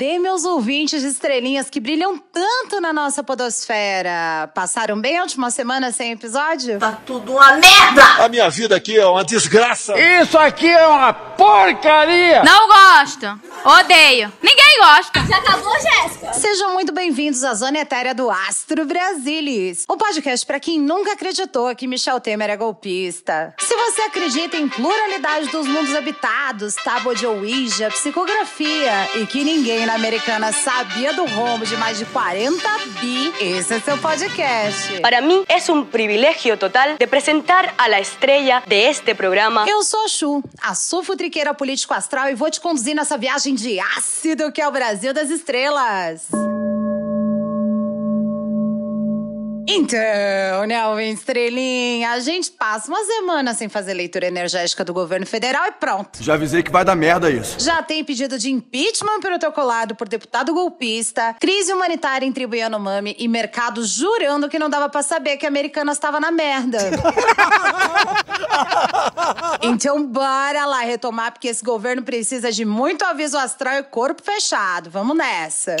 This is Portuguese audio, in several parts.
Cadê meus ouvintes de estrelinhas que brilham tanto na nossa podosfera? Passaram bem a última semana sem episódio? Tá tudo uma merda! A minha vida aqui é uma desgraça. Isso aqui é uma porcaria! Não gosto. Odeio. Ninguém gosta. Já acabou, Jéssica? Sejam muito bem-vindos à Zona Etérea do Astro Brasilis, o podcast para quem nunca acreditou que Michel Temer é golpista. Se você acredita em pluralidade dos mundos habitados, tábua de Ouija, psicografia e que ninguém na Americana sabia do rombo de mais de 40 bi, esse é seu podcast. Para mí es un privilegio total de presentar a la estrella de este programa. Eu sou a Chu, a sulfutriqueira político astral e vou te conduzir nessa viagem de ácido que é o Brasil das estrelas. Então, o Estrelinha, a gente passa uma semana sem fazer leitura energética do governo federal e pronto. Já avisei que vai dar merda isso. Já tem pedido de impeachment protocolado por deputado golpista, crise humanitária em tribo Yanomami e mercado jurando que não dava pra saber que a americana estava na merda. então bora lá retomar, porque esse governo precisa de muito aviso astral e corpo fechado. Vamos nessa.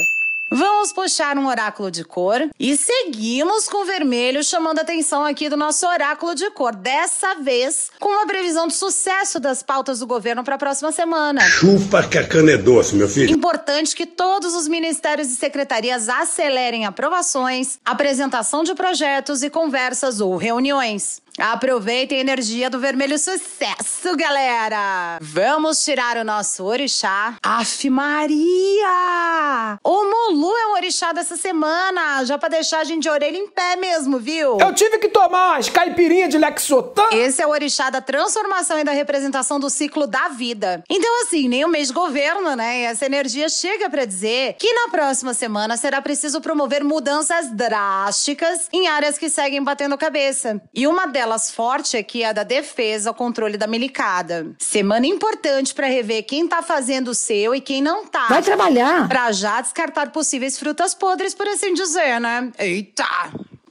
Vamos puxar um oráculo de cor e seguimos com o vermelho, chamando a atenção aqui do nosso oráculo de cor. Dessa vez, com uma previsão de sucesso das pautas do governo para a próxima semana. Chupa que a cana é doce, meu filho. Importante que todos os ministérios e secretarias acelerem aprovações, apresentação de projetos e conversas ou reuniões. Aproveitem a energia do vermelho sucesso, galera! Vamos tirar o nosso orixá. Aff Maria! O Molu é o orixá dessa semana, já pra deixar a gente de orelha em pé mesmo, viu? Eu tive que tomar umas caipirinhas de Lexotan. Esse é o orixá da transformação e da representação do ciclo da vida. Então, assim, nem o mês de governo, né? E essa energia chega pra dizer que na próxima semana será preciso promover mudanças drásticas em áreas que seguem batendo cabeça. E uma delas forte aqui é a da defesa, o controle da milicada. Semana importante pra rever quem tá fazendo o seu e quem não tá. Vai trabalhar. Pra já descartar possíveis frutas podres, por assim dizer, né? Eita!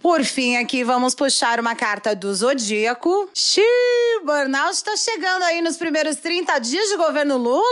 Por fim, aqui vamos puxar uma carta do Zodíaco. Xiii, burnout tá chegando aí nos primeiros 30 dias de governo Lula?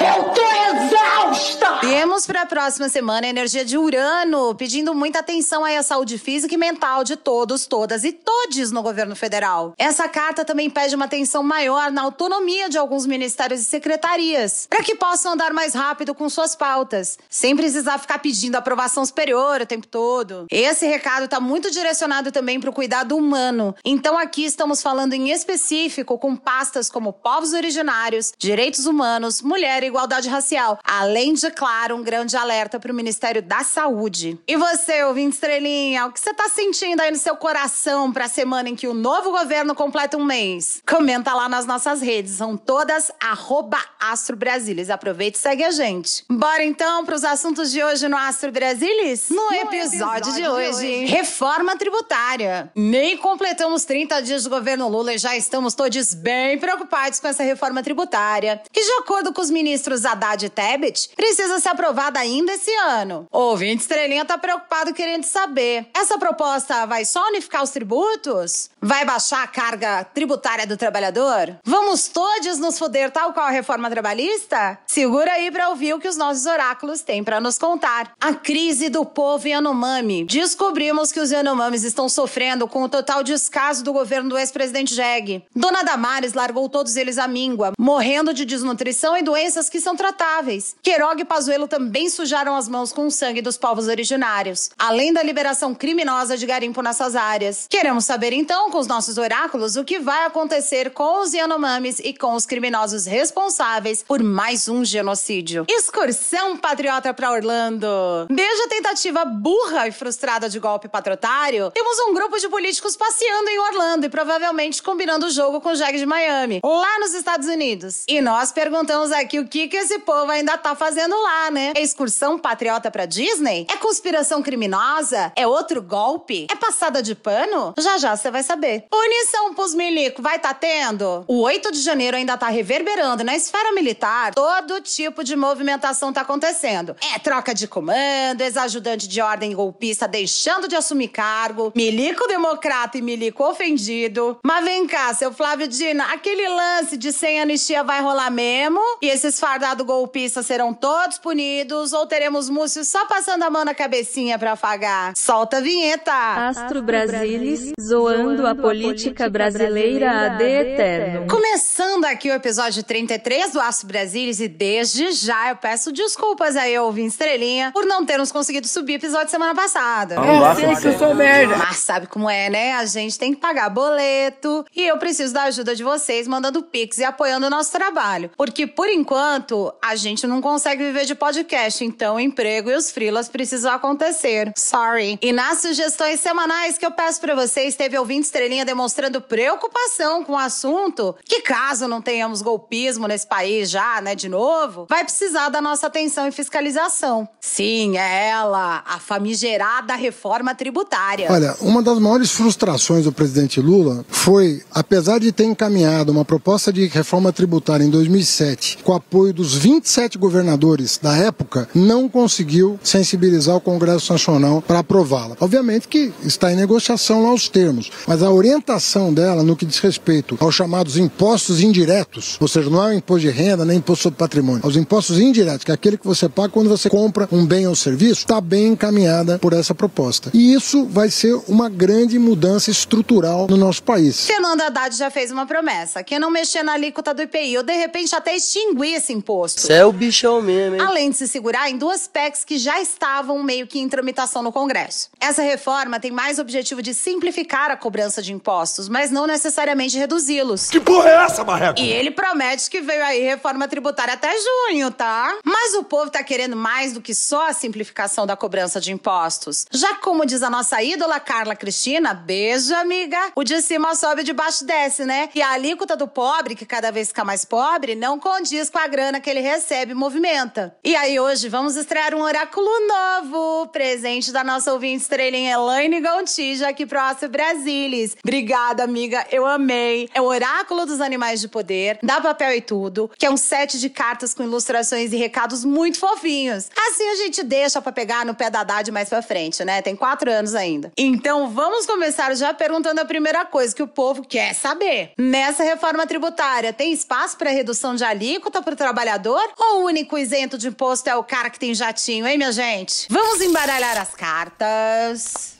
Eu tô exausta! Temos para a próxima semana a energia de Urano, pedindo muita atenção aí à saúde física e mental de todos, todas e todes no governo federal. Essa carta também pede uma atenção maior na autonomia de alguns ministérios e secretarias, para que possam andar mais rápido com suas pautas, sem precisar ficar pedindo aprovação superior o tempo todo. Esse recado tá muito direcionado também para o cuidado humano. Então aqui estamos falando em específico com pastas como povos originários, direitos humanos, mulher e igualdade racial, além de, claro, um grande alerta para o Ministério da Saúde. E você, ouvinte estrelinha, o que você está sentindo aí no seu coração para a semana em que o novo governo completa um mês? Comenta lá nas nossas redes, são todas arroba Astro Brasilis. Aproveita e segue a gente. Bora então para os assuntos de hoje no Astro Brasilis? No, episódio, de hoje, reforma tributária. Nem completamos 30 dias do governo Lula e já estamos todos bem preocupados com essa reforma tributária, que, de acordo com os ministros Haddad e Tebet, precisa ser aprovada ainda esse ano. O ouvinte Estrelinha tá preocupado querendo saber: essa proposta vai só unificar os tributos? Vai baixar a carga tributária do trabalhador? Vamos todos nos foder tal qual a reforma trabalhista? Segura aí pra ouvir o que os nossos oráculos têm para nos contar. A crise do povo Yanomami. Descobrimos que os Yanomamis estão sofrendo com o total descaso do governo do ex-presidente Jeg. Dona Damares largou todos eles à míngua, morrendo de desnutrição e doenças que são tratáveis. Queiroga e Pazuello também sujaram as mãos com o sangue dos povos originários, além da liberação criminosa de garimpo nessas áreas. Queremos saber então, com os nossos oráculos, o que vai acontecer com os Yanomamis e com os criminosos responsáveis por mais um genocídio. Excursão patriota para Orlando. Desde a tentativa burra e frustrada de golpe patriotário, temos um grupo de políticos passeando em Orlando e provavelmente combinando o jogo com o Jag de Miami, lá nos Estados Unidos. E nós perguntamos aqui o que, que esse povo ainda tá fazendo lá, né? É excursão patriota pra Disney? É conspiração criminosa? É outro golpe? É passada de pano? Já já você vai saber. Punição pros milico vai tá tendo? O 8 de janeiro ainda tá reverberando na esfera militar. Todo tipo de movimentação tá acontecendo. É troca de comando, ex-ajudante de ordem golpista deixando de assumir cargo cargo, milico democrata e milico ofendido. Mas vem cá, seu Flávio Dina, aquele lance de sem anistia vai rolar mesmo? E esses fardados golpistas serão todos punidos? Ou teremos Múcio só passando a mão na cabecinha pra afagar? Solta a vinheta! Astro Brasilis, zoando a política brasileira AD eterno. Começando aqui o episódio 33 do Astro Brasilis e desde já eu peço desculpas aí, ouvinte estrelinha, por não termos conseguido subir episódio semana passada. Eu sei que eu sou merda. Mas sabe como é, né? A gente tem que pagar boleto e eu preciso da ajuda de vocês mandando pix e apoiando o nosso trabalho. Porque, por enquanto, a gente não consegue viver de podcast, então o emprego e os frilas precisam acontecer. Sorry. E nas sugestões semanais que eu peço pra vocês, teve ouvinte estrelinha demonstrando preocupação com o assunto, que caso não tenhamos golpismo nesse país já, né, de novo, vai precisar da nossa atenção e fiscalização. Sim, é ela, a famigerada reforma tributária. Olha, uma das maiores frustrações do presidente Lula foi, apesar de ter encaminhado uma proposta de reforma tributária em 2007, com apoio dos 27 governadores da época, não conseguiu sensibilizar o Congresso Nacional para aprová-la. Obviamente que está em negociação lá os termos, mas a orientação dela no que diz respeito aos chamados impostos indiretos, ou seja, não é o imposto de renda nem imposto sobre patrimônio, aos impostos indiretos, que é aquele que você paga quando você compra um bem ou serviço, está bem encaminhada por essa proposta. E isso vai ser uma grande mudança estrutural no nosso país. Fernando Haddad já fez uma promessa, que é não mexer na alíquota do IPI ou de repente até extinguir esse imposto. Você é o bichão mesmo, hein? Além de se segurar em duas PECs que já estavam meio que em tramitação no Congresso. Essa reforma tem mais objetivo de simplificar a cobrança de impostos, mas não necessariamente reduzi-los. Que porra é essa, Marreco? E ele promete que veio aí reforma tributária até junho, tá? Mas o povo tá querendo mais do que só a simplificação da cobrança de impostos. Já como diz a nossa ídola Carla Cristina, beijo, amiga. O de cima sobe, de baixo desce, né? E a alíquota do pobre, que cada vez fica mais pobre, não condiz com a grana que ele recebe e movimenta. E aí hoje vamos estrear um oráculo novo, presente da nossa ouvinte estrelinha Elaine Gontija aqui pro Astro Brasilis. Obrigada, amiga, eu amei. É o Oráculo dos Animais de Poder, dá papel e tudo, que é um set de cartas com ilustrações e recados muito fofinhos. Assim a gente deixa pra pegar no pé da Haddad mais pra frente, né? Tem quatro anos ainda. Então vamos começar já perguntando a primeira coisa que o povo quer saber. Nessa reforma tributária, tem espaço pra redução de alíquota pro trabalhador? Ou o único isento de imposto é o cara que tem jatinho, hein, minha gente? Vamos embaralhar as cartas.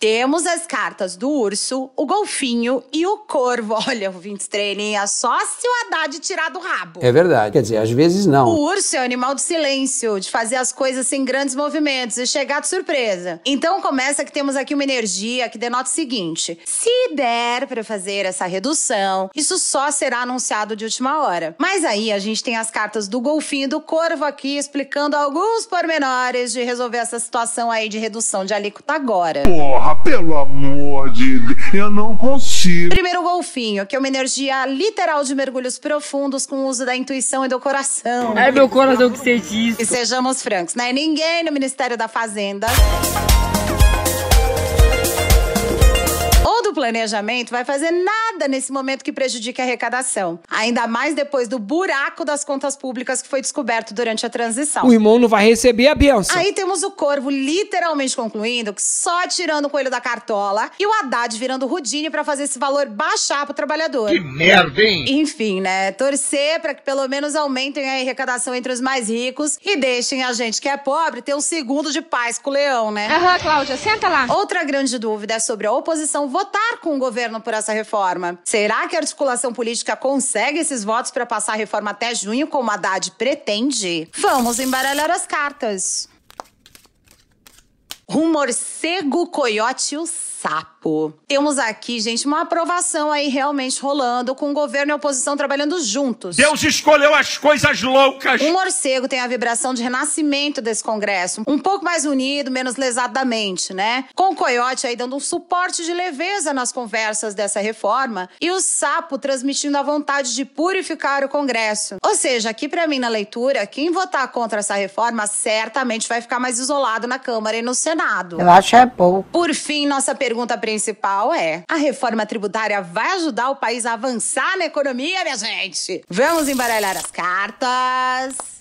Temos as cartas do urso, o golfinho e o corvo. Olha, o 20 estrelinha, só se o Haddad tirar do rabo. É verdade. Quer dizer, às vezes não. O urso é o animal do silêncio, de fazer as coisas sem grandes movimentos e chegar de surpresa. Então começa que temos aqui uma energia que denota o seguinte: se der para fazer essa redução, isso só será anunciado de última hora. Mas aí a gente tem as cartas do golfinho e do corvo aqui explicando alguns pormenores de resolver essa situação aí de redução de alíquota agora. Porra, pelo amor de Deus, eu não consigo. Primeiro golfinho, que é uma energia literal de mergulhos profundos com o uso da intuição e do coração. Ai, meu coração que você disse. E sejamos francos, não é ninguém no Ministério da Fazenda. Planejamento vai fazer nada nesse momento que prejudique a arrecadação. Ainda mais depois do buraco das contas públicas que foi descoberto durante a transição. O irmão não vai receber a benção. Aí temos o Corvo literalmente concluindo que só tirando o coelho da cartola e o Haddad virando Rudine pra fazer esse valor baixar pro trabalhador. Que merda, hein? Enfim, né? Torcer pra que pelo menos aumentem a arrecadação entre os mais ricos e deixem a gente que é pobre ter um segundo de paz com o leão, né? Aham, Cláudia, senta lá. Outra grande dúvida é sobre a oposição votar com o governo por essa reforma. Será que a articulação política consegue esses votos para passar a reforma até junho, como a Haddad pretende? Vamos embaralhar as cartas. O morcego, coiote e o sapo. Temos aqui, gente, uma aprovação aí realmente rolando, com o governo e a oposição trabalhando juntos. Deus escolheu as coisas loucas. Um morcego tem a vibração de renascimento desse Congresso, um pouco mais unido, menos lesado da mente, né? Com o coiote aí dando um suporte de leveza nas conversas dessa reforma e o sapo transmitindo a vontade de purificar o Congresso. Ou seja, aqui pra mim na leitura, quem votar contra essa reforma certamente vai ficar mais isolado na Câmara e no Senado. Eu acho é pouco. Por fim, nossa pergunta principal é: a reforma tributária vai ajudar o país a avançar na economia, minha gente? Vamos embaralhar as cartas.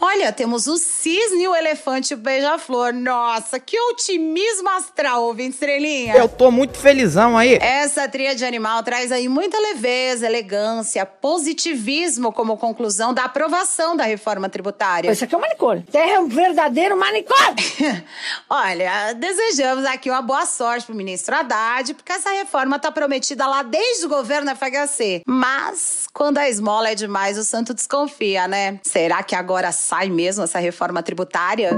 Olha, temos o cisne, o elefante e o beija-flor. Nossa, que otimismo astral, ouvinte estrelinha. Eu tô muito felizão aí. Essa tríade animal traz aí muita leveza, elegância, positivismo como conclusão da aprovação da reforma tributária. Isso aqui é um manicômio. É um verdadeiro manicômio. Olha, desejamos aqui uma boa sorte pro ministro Haddad, porque essa reforma tá prometida lá desde o governo FHC. Mas, quando a esmola é demais, o santo desconfia, né? Será que agora sai mesmo essa reforma tributária?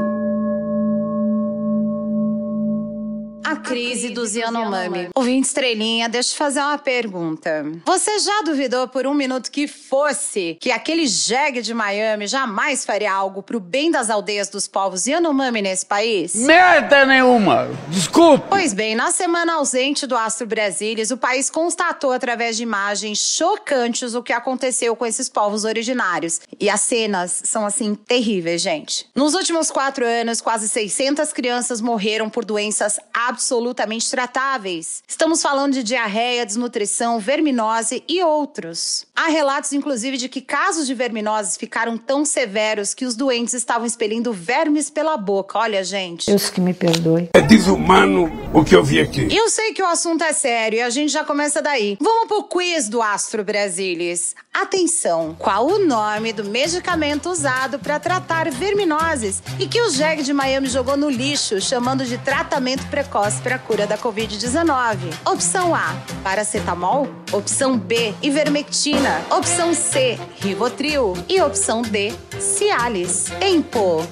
A crise dos Yanomami. Ouvinte Estrelinha, deixa eu te fazer uma pergunta. Você já duvidou por um minuto que fosse que aquele jegue de Miami jamais faria algo pro bem das aldeias dos povos Yanomami nesse país? Merda nenhuma. Desculpa. Pois bem, na semana ausente do Astro Brasilis, o país constatou através de imagens chocantes o que aconteceu com esses povos originários. E as cenas são, assim, terríveis, gente. Nos últimos quatro anos, quase 600 crianças morreram por doenças absolutamente tratáveis. Estamos falando de diarreia, desnutrição, verminose e outros. Há relatos, inclusive, de que casos de verminose ficaram tão severos que os doentes estavam expelindo vermes pela boca. Olha, gente. Deus que me perdoe. É desumano o que eu vi aqui. Eu sei que o assunto é sério e a gente já começa daí. Vamos pro quiz do Astro Brasilis. Atenção, qual o nome do medicamento usado para tratar verminoses e que o Jeg de Miami jogou no lixo, chamando de tratamento precoce para a cura da Covid-19? Opção A, paracetamol. Opção B, ivermectina. Opção C, Rivotril. E opção D, Cialis. Tempo.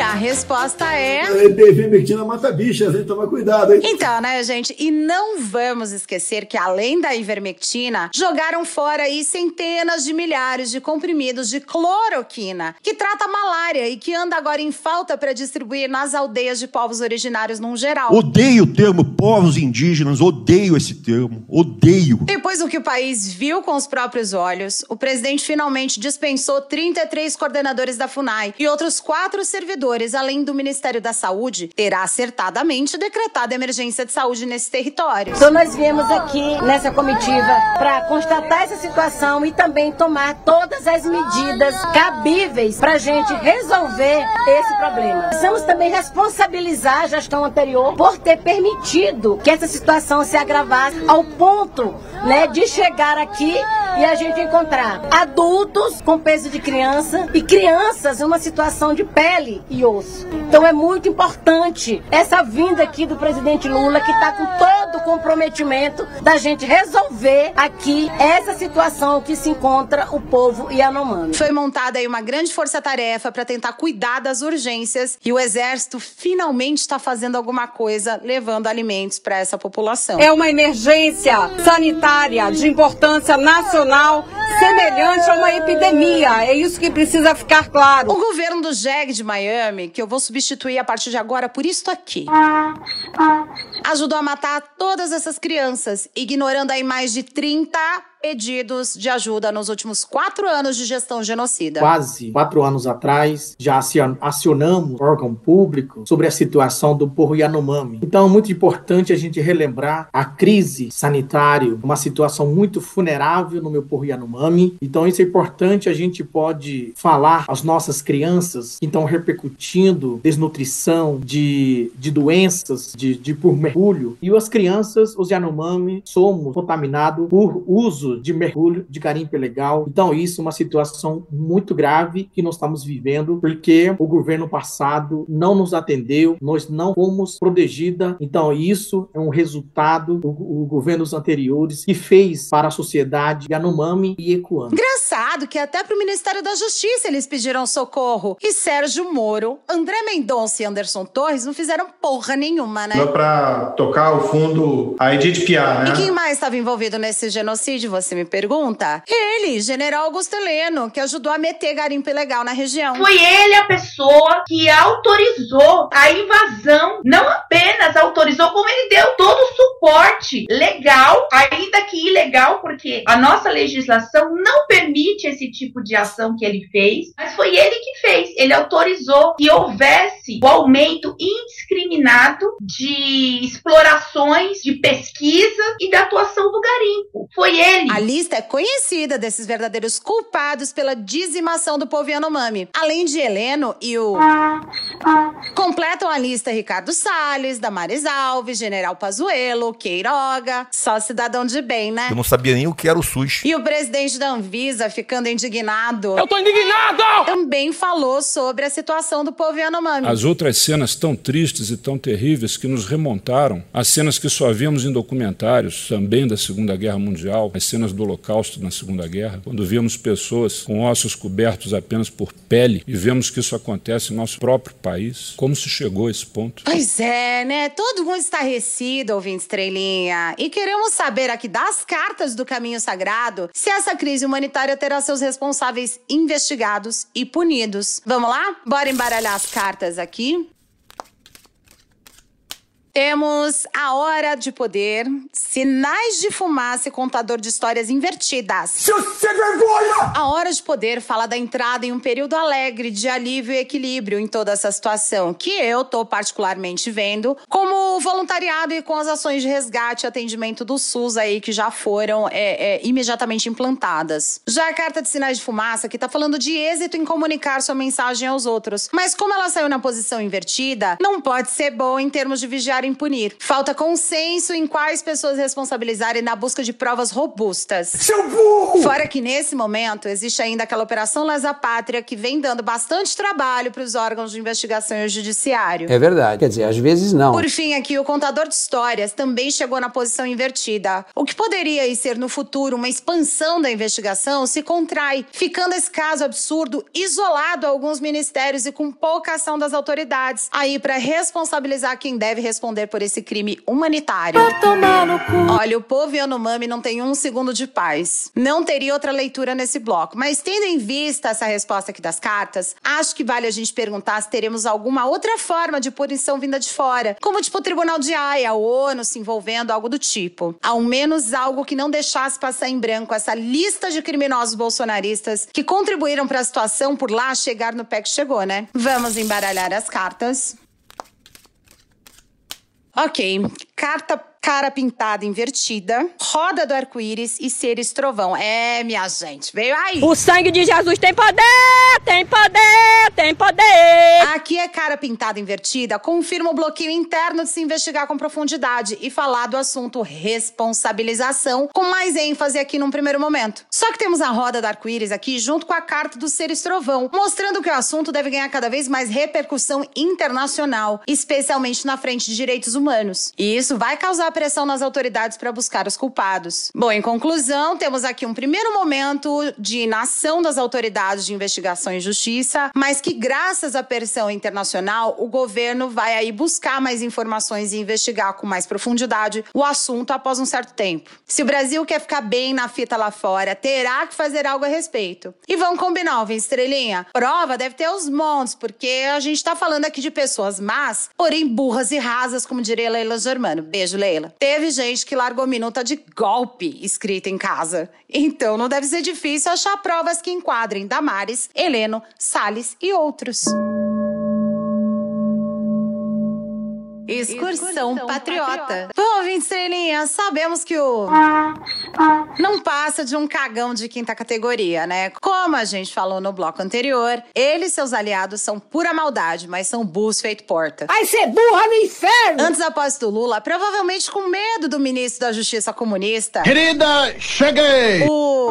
E a resposta é. Ivermectina mata bichas, hein? Toma cuidado, hein? Então, né, gente? E não vamos esquecer que, além da ivermectina, jogaram fora aí centenas de milhares de comprimidos de cloroquina, que trata malária e que anda agora em falta para distribuir nas aldeias de povos originários num geral. Odeio o termo povos indígenas, odeio esse termo, odeio. Depois do que o país viu com os próprios olhos, o presidente finalmente dispensou 33 coordenadores da FUNAI e outros quatro servidores, além do Ministério da Saúde, terá acertadamente decretado emergência de saúde nesse território. Então nós viemos aqui nessa comitiva para constatar essa situação e também tomar todas as medidas cabíveis para a gente resolver esse problema. Precisamos também responsabilizar a gestão anterior por ter permitido que essa situação se agravasse ao ponto né, de chegar aqui e a gente encontrar adultos com peso de criança e crianças em uma situação de pele e osso. Então é muito importante essa vinda aqui do presidente Lula, que está com todo o comprometimento da gente resolver aqui essa situação que se encontra o povo Yanomami. Foi montada aí uma grande força-tarefa para tentar cuidar das urgências e o exército finalmente está fazendo alguma coisa, levando alimentos para essa população. É uma emergência sanitária de importância nacional semelhante a uma epidemia. É isso que precisa ficar claro. O governo do Jeg de Miami, que eu vou substituir a partir de agora por isto aqui, ajudou a matar todas essas crianças, ignorando aí mais de 30 pedidos de ajuda nos últimos quatro anos de gestão genocida. Quase quatro anos atrás, já acionamos órgão público sobre a situação do povo Yanomami. Então é muito importante a gente relembrar a crise sanitária, uma situação muito vulnerável no meu povo Yanomami. Então isso é importante, a gente pode falar às nossas crianças que estão repercutindo desnutrição, de, de doenças, de, de por mergulho. E as crianças, os Yanomami, somos contaminados por uso de mergulho, de garimpo ilegal. Então, isso é uma situação muito grave que nós estamos vivendo, porque o governo passado não nos atendeu, nós não fomos protegida. Então, isso é um resultado do, do governos anteriores que fez para a sociedade Yanomami e Ecoano. Engraçado que até para o Ministério da Justiça eles pediram socorro. E Sérgio Moro, André Mendonça e Anderson Torres não fizeram porra nenhuma, né? Só pra tocar o fundo a Edith Piaf, né? E quem mais estava envolvido nesse genocídio, você me pergunta? Ele, General Augusto Heleno, que ajudou a meter garimpo ilegal na região. Foi ele a pessoa que autorizou a invasão. Não apenas autorizou, como ele deu todo o suporte legal, ainda que ilegal, porque a nossa legislação não permite esse tipo de ação que ele fez, mas foi ele que fez. Ele autorizou que houvesse o aumento indiscriminado de explorações, de pesquisa e da atuação do garimpo. Foi ele. A lista é conhecida desses verdadeiros culpados pela dizimação do povo Yanomami. Além de Heleno e o. Completam a lista Ricardo Salles, Damares Alves, General Pazuello, Queiroga. Só cidadão de bem, né? Eu não sabia nem o que era o SUS. E o presidente da Anvisa, ficando indignado. Eu tô indignado! Também falou sobre a situação do povo Yanomami. As outras cenas tão tristes e tão terríveis que nos remontaram às cenas que só vimos em documentários, também da Segunda Guerra Mundial, as cenas do Holocausto na Segunda Guerra, quando vemos pessoas com ossos cobertos apenas por pele e vemos que isso acontece em nosso próprio país. Como se chegou a esse ponto? Pois é, né? Todo mundo estarrecido, ouvinte estrelinha. E queremos saber aqui das cartas do caminho sagrado se essa crise humanitária terá seus responsáveis investigados e punidos. Vamos lá? Bora embaralhar as cartas aqui. Temos a hora de poder, sinais de fumaça e contador de histórias invertidas. Seu sem vergonha! A hora de poder fala da entrada em um período alegre de alívio e equilíbrio em toda essa situação, que eu tô particularmente vendo como voluntariado e com as ações de resgate e atendimento do SUS aí que já foram é, é, imediatamente implantadas. Já a carta de sinais de fumaça que tá falando de êxito em comunicar sua mensagem aos outros, mas como ela saiu na posição invertida, não pode ser bom em termos de vigiar punir. Falta consenso em quais pessoas responsabilizarem na busca de provas robustas. Seu burro! Fora que nesse momento existe ainda aquela operação Lesa Pátria que vem dando bastante trabalho para os órgãos de investigação e o judiciário. É verdade. Quer dizer, às vezes não. Por fim, aqui o contador de histórias também chegou na posição invertida. O que poderia ser no futuro uma expansão da investigação se contrai, ficando esse caso absurdo isolado a alguns ministérios e com pouca ação das autoridades. Aí para responsabilizar quem deve responder por esse crime humanitário. Olha, o povo Yanomami não tem um segundo de paz. Não teria outra leitura nesse bloco. Mas tendo em vista essa resposta aqui das cartas, acho que vale a gente perguntar se teremos alguma outra forma de punição vinda de fora. Como tipo o Tribunal de Haia, a ONU se envolvendo, algo do tipo. Ao menos algo que não deixasse passar em branco essa lista de criminosos bolsonaristas que contribuíram para a situação por lá chegar no pé que chegou, né? Vamos embaralhar as cartas. Ok, carta cara pintada invertida, roda do arco-íris e seres trovão. É, minha gente, veio aí. O sangue de Jesus tem poder, tem poder, tem poder. Aqui é cara pintada invertida, confirma o bloqueio interno de se investigar com profundidade e falar do assunto responsabilização, com mais ênfase aqui num primeiro momento. Só que temos a roda do arco-íris aqui junto com a carta do seres trovão, mostrando que o assunto deve ganhar cada vez mais repercussão internacional, especialmente na frente de direitos humanos. E isso vai causar pressão nas autoridades para buscar os culpados. Bom, em conclusão, temos aqui um primeiro momento de inação das autoridades de investigação e justiça, mas que graças à pressão internacional, o governo vai aí buscar mais informações e investigar com mais profundidade o assunto após um certo tempo. Se o Brasil quer ficar bem na fita lá fora, terá que fazer algo a respeito. E vamos combinar, Alvin Estrelinha? Prova deve ter os montes, porque a gente tá falando aqui de pessoas más, porém burras e rasas, como diria Leila Germano. Beijo, Leila. Teve gente que largou minuta de golpe escrita em casa. Então não deve ser difícil achar provas que enquadrem Damares, Heleno, Salles e outros. Excursão, Excursão patriota. patriota. Bom, Vincelinha, sabemos que o. Não passa de um cagão de quinta categoria, né? Como a gente falou no bloco anterior, ele e seus aliados são pura maldade, mas são burros feito porta. Vai ser burra no inferno! Antes da posse do Lula, provavelmente com medo do ministro da Justiça comunista. Querida, cheguei! O.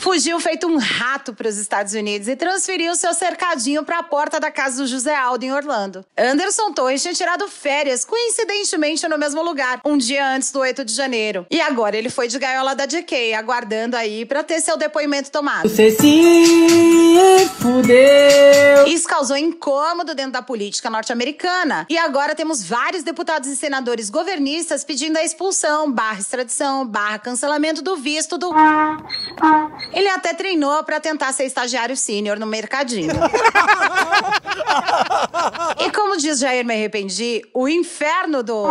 Fugiu feito um rato para os Estados Unidos e transferiu seu cercadinho para a porta da casa do José Aldo em Orlando. Anderson Torres tinha tirado férias, coincidentemente no mesmo lugar, um dia antes do 8 de janeiro. E agora ele foi de gaiola da JK, aguardando aí para ter seu depoimento tomado. Você se fudeu. Isso causou incômodo dentro da política norte-americana. E agora temos vários deputados e senadores governistas pedindo a expulsão, barra extradição, barra cancelamento do visto do. Ele até treinou para tentar ser estagiário sênior no mercadinho. e como diz Jair Me Arrependi, o inferno do.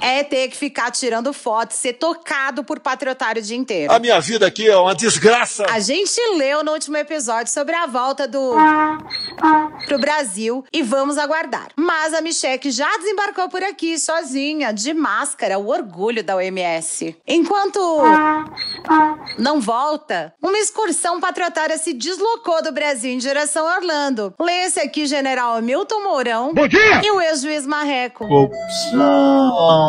É ter que ficar tirando foto, ser tocado por patriotário o dia inteiro. A minha vida aqui é uma desgraça. A gente leu no último episódio sobre a volta do pro Brasil e vamos aguardar. Mas a Michelle já desembarcou por aqui sozinha, de máscara, o orgulho da OMS. Enquanto não volta, uma excursão patriotária se deslocou do Brasil em direção a Orlando. Lê-se aqui General Milton Mourão Bom dia! e o ex-juiz Marreco. Opção.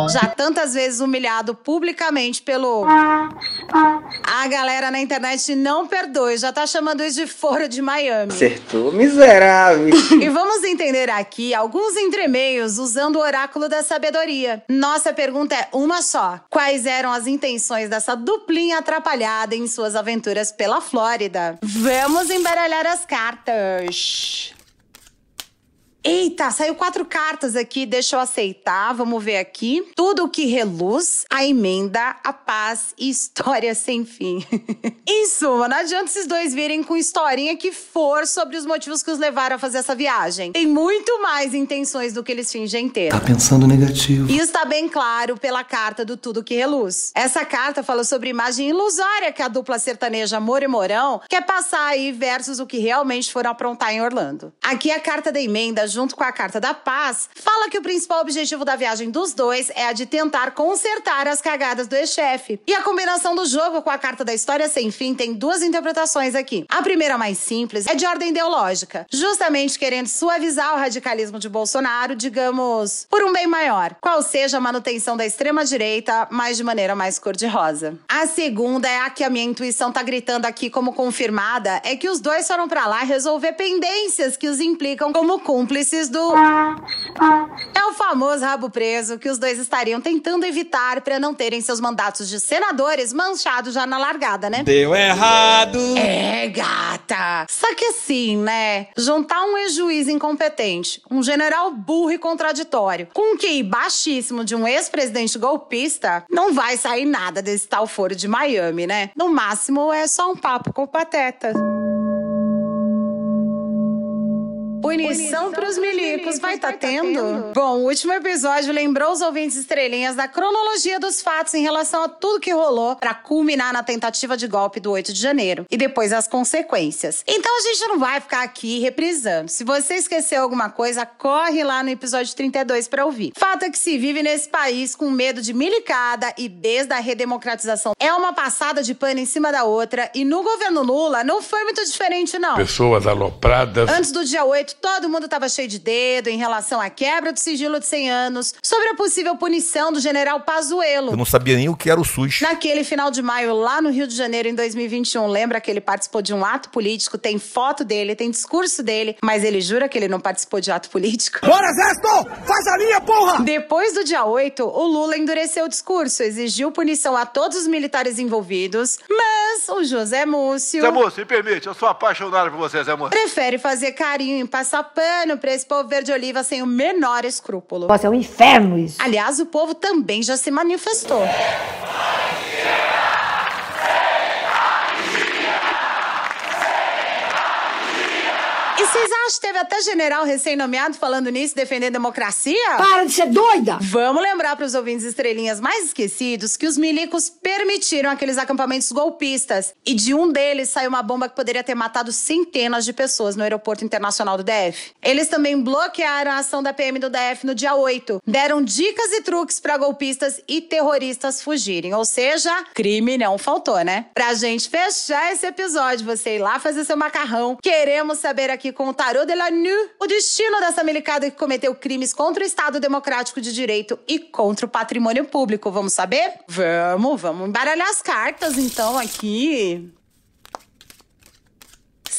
Já tantas vezes humilhado publicamente pelo. A galera na internet não perdoe, já tá chamando isso de foro de Miami. Acertou, miserável. E vamos entender aqui alguns entremeios usando o oráculo da sabedoria. Nossa pergunta é uma só: quais eram as intenções dessa duplinha atrapalhada em suas aventuras pela Flórida? Vamos embaralhar as cartas. Eita, saiu quatro cartas aqui, deixa eu aceitar, vamos ver aqui. Tudo que reluz, a emenda, a paz e história sem fim. em suma, não adianta esses dois virem com historinha que for sobre os motivos que os levaram a fazer essa viagem. Tem muito mais intenções do que eles fingem ter. Tá pensando negativo. Isso está bem claro pela carta do Tudo que Reluz. Essa carta fala sobre imagem ilusória que a dupla sertaneja Amor e Morão quer passar aí versus o que realmente foram aprontar em Orlando. Aqui a carta da emenda, junto com a carta da paz, fala que o principal objetivo da viagem dos dois é a de tentar consertar as cagadas do ex-chefe. E a combinação do jogo com a carta da história sem fim tem duas interpretações aqui. A primeira, mais simples, é de ordem ideológica, justamente querendo suavizar o radicalismo de Bolsonaro, digamos, por um bem maior, qual seja a manutenção da extrema-direita, mas de maneira mais cor-de-rosa. A segunda é a que a minha intuição tá gritando aqui como confirmada, é que os dois foram para lá resolver pendências que os implicam como cúmplices do. É o famoso rabo preso que os dois estariam tentando evitar para não terem seus mandatos de senadores manchados já na largada, né? Deu errado. É, gata. Só que assim, né? Juntar um ex-juiz incompetente, um general burro e contraditório, com um QI baixíssimo de um ex-presidente golpista, não vai sair nada desse tal foro de Miami, né? No máximo é só um papo com o pateta. Punição pros milicos vai tá tendo? Bom, o último episódio lembrou os ouvintes estrelinhas da cronologia dos fatos em relação a tudo que rolou para culminar na tentativa de golpe do 8 de janeiro e depois as consequências. Então a gente não vai ficar aqui reprisando. Se você esqueceu alguma coisa, corre lá no episódio 32 para ouvir. Fato é que se vive nesse país com medo de milicada e desde a redemocratização é uma passada de pano em cima da outra e no governo Lula não foi muito diferente não. Pessoas alopradas. Antes do dia 8, todo mundo estava cheio de dedo em relação à quebra do sigilo de 100 anos, sobre a possível punição do general Pazuello. Eu não sabia nem o que era o SUS. Naquele final de maio, lá no Rio de Janeiro, em 2021, lembra que ele participou de um ato político? Tem foto dele, tem discurso dele, mas ele jura que ele não participou de ato político? Bora, Exército! Faz a linha, porra! Depois do dia 8, o Lula endureceu o discurso, exigiu punição a todos os militares envolvidos, mas o José Múcio. Zé Moço, me permite, eu sou apaixonado por você, Zé Moço. Prefere fazer carinho e passar pano pra esse povo verde-oliva sem o menor escrúpulo. Nossa, é um inferno isso. Aliás, o povo também já se manifestou. Vocês acham que teve até general recém-nomeado falando nisso, defendendo a democracia? Para de ser doida! Vamos lembrar para os ouvintes estrelinhas mais esquecidos que os milicos permitiram aqueles acampamentos golpistas. E de um deles saiu uma bomba que poderia ter matado centenas de pessoas no aeroporto internacional do DF. Eles também bloquearam a ação da PM do DF no dia 8. Deram dicas e truques para golpistas e terroristas fugirem. Ou seja, crime não faltou, né? Pra gente fechar esse episódio, você ir lá fazer seu macarrão, queremos saber aqui com o o destino dessa milicada que cometeu crimes contra o Estado Democrático de Direito e contra o patrimônio público. Vamos saber? Vamos, vamos embaralhar as cartas então aqui.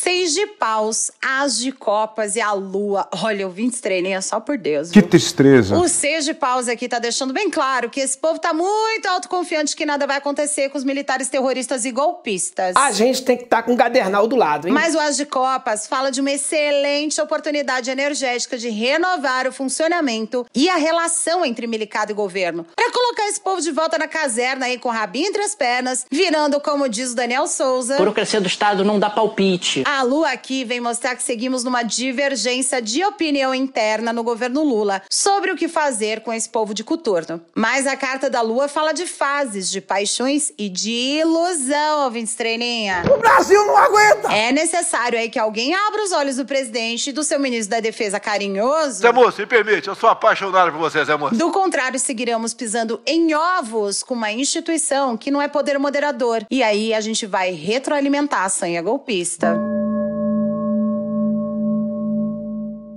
Seis de paus, as de copas e a lua. Olha, eu vim estrelinha só por Deus. Que viu? tristeza. O seis de paus aqui tá deixando bem claro que esse povo tá muito autoconfiante que nada vai acontecer com os militares terroristas e golpistas. A gente tem que estar com o Gadernal do lado, hein? Mas o As de Copas fala de uma excelente oportunidade energética de renovar o funcionamento e a relação entre milicado e governo. Pra colocar esse povo de volta na caserna aí com o rabinho entre as pernas, virando, como diz o Daniel Souza, Burocracia do Estado não dá palpite. a A Lua aqui vem mostrar que seguimos numa divergência de opinião interna no governo Lula sobre o que fazer com esse povo de coturno. Mas a carta da Lua fala de fases, de paixões e de ilusão, ouvintes treininha. O Brasil não aguenta! É necessário aí que alguém abra os olhos do presidente e do seu ministro da Defesa carinhoso. Zé Moço, me permite, eu sou apaixonado por você, Zé Moço. Do contrário, seguiremos pisando em ovos com uma instituição que não é poder moderador. E aí a gente vai retroalimentar a sanha golpista.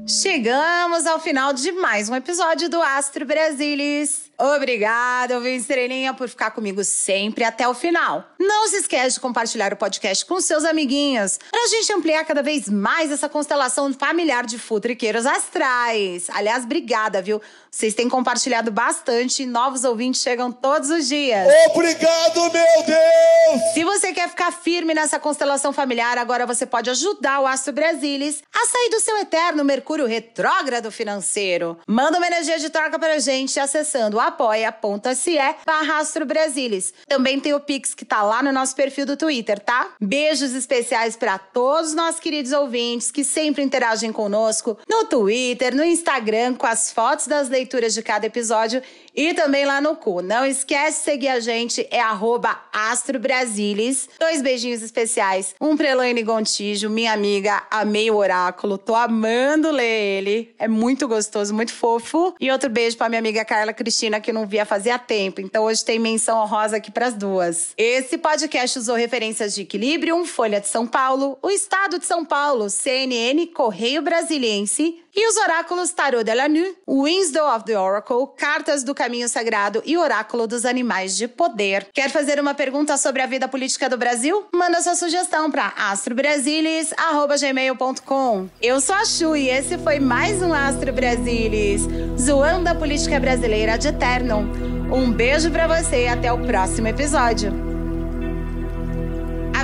Chegamos ao final de mais um episódio do Astro Brasilis. Obrigada, ouvinte estrelinha, por ficar comigo sempre até o final. Não se esquece de compartilhar o podcast com seus amiguinhos, pra gente ampliar cada vez mais essa constelação familiar de futriqueiros astrais. Aliás, obrigada, viu? Vocês têm compartilhado bastante e novos ouvintes chegam todos os dias. Obrigado, meu Deus! Se você quer ficar firme nessa constelação familiar, agora você pode ajudar o Astro Brasilis a sair do seu eterno Mercúrio retrógrado financeiro. Manda uma energia de troca pra gente acessando apoia.se barra Brasilis. Também tem o Pix que tá lá no nosso perfil do Twitter, tá? Beijos especiais para todos nós queridos ouvintes que sempre interagem conosco no Twitter, no Instagram, com as fotos das leituras de cada episódio e também lá no cu. Não esquece de seguir a gente, é astrobrasilis. Dois beijinhos especiais, um pra Elaine Gontijo, minha amiga, amei o oráculo, tô amando ler ele, é muito gostoso, muito fofo. E outro beijo pra minha amiga Carla Cristina, que não via fazia tempo, então hoje tem menção honrosa aqui pras duas. Esse podcast usou referências de Equilibrium, Folha de São Paulo, o Estado de São Paulo, CNN, Correio Brasiliense e os oráculos Tarot de la Nuit, Wisdom of the Oracle, Cartas do Caminho Sagrado e Oráculo dos Animais de Poder. Quer fazer uma pergunta sobre a vida política do Brasil? Manda sua sugestão para astrobrasilis@gmail.com. Eu sou a Chu e esse foi mais um Astro Brasilis, zoando a política brasileira de eterno. Um beijo para você e até o próximo episódio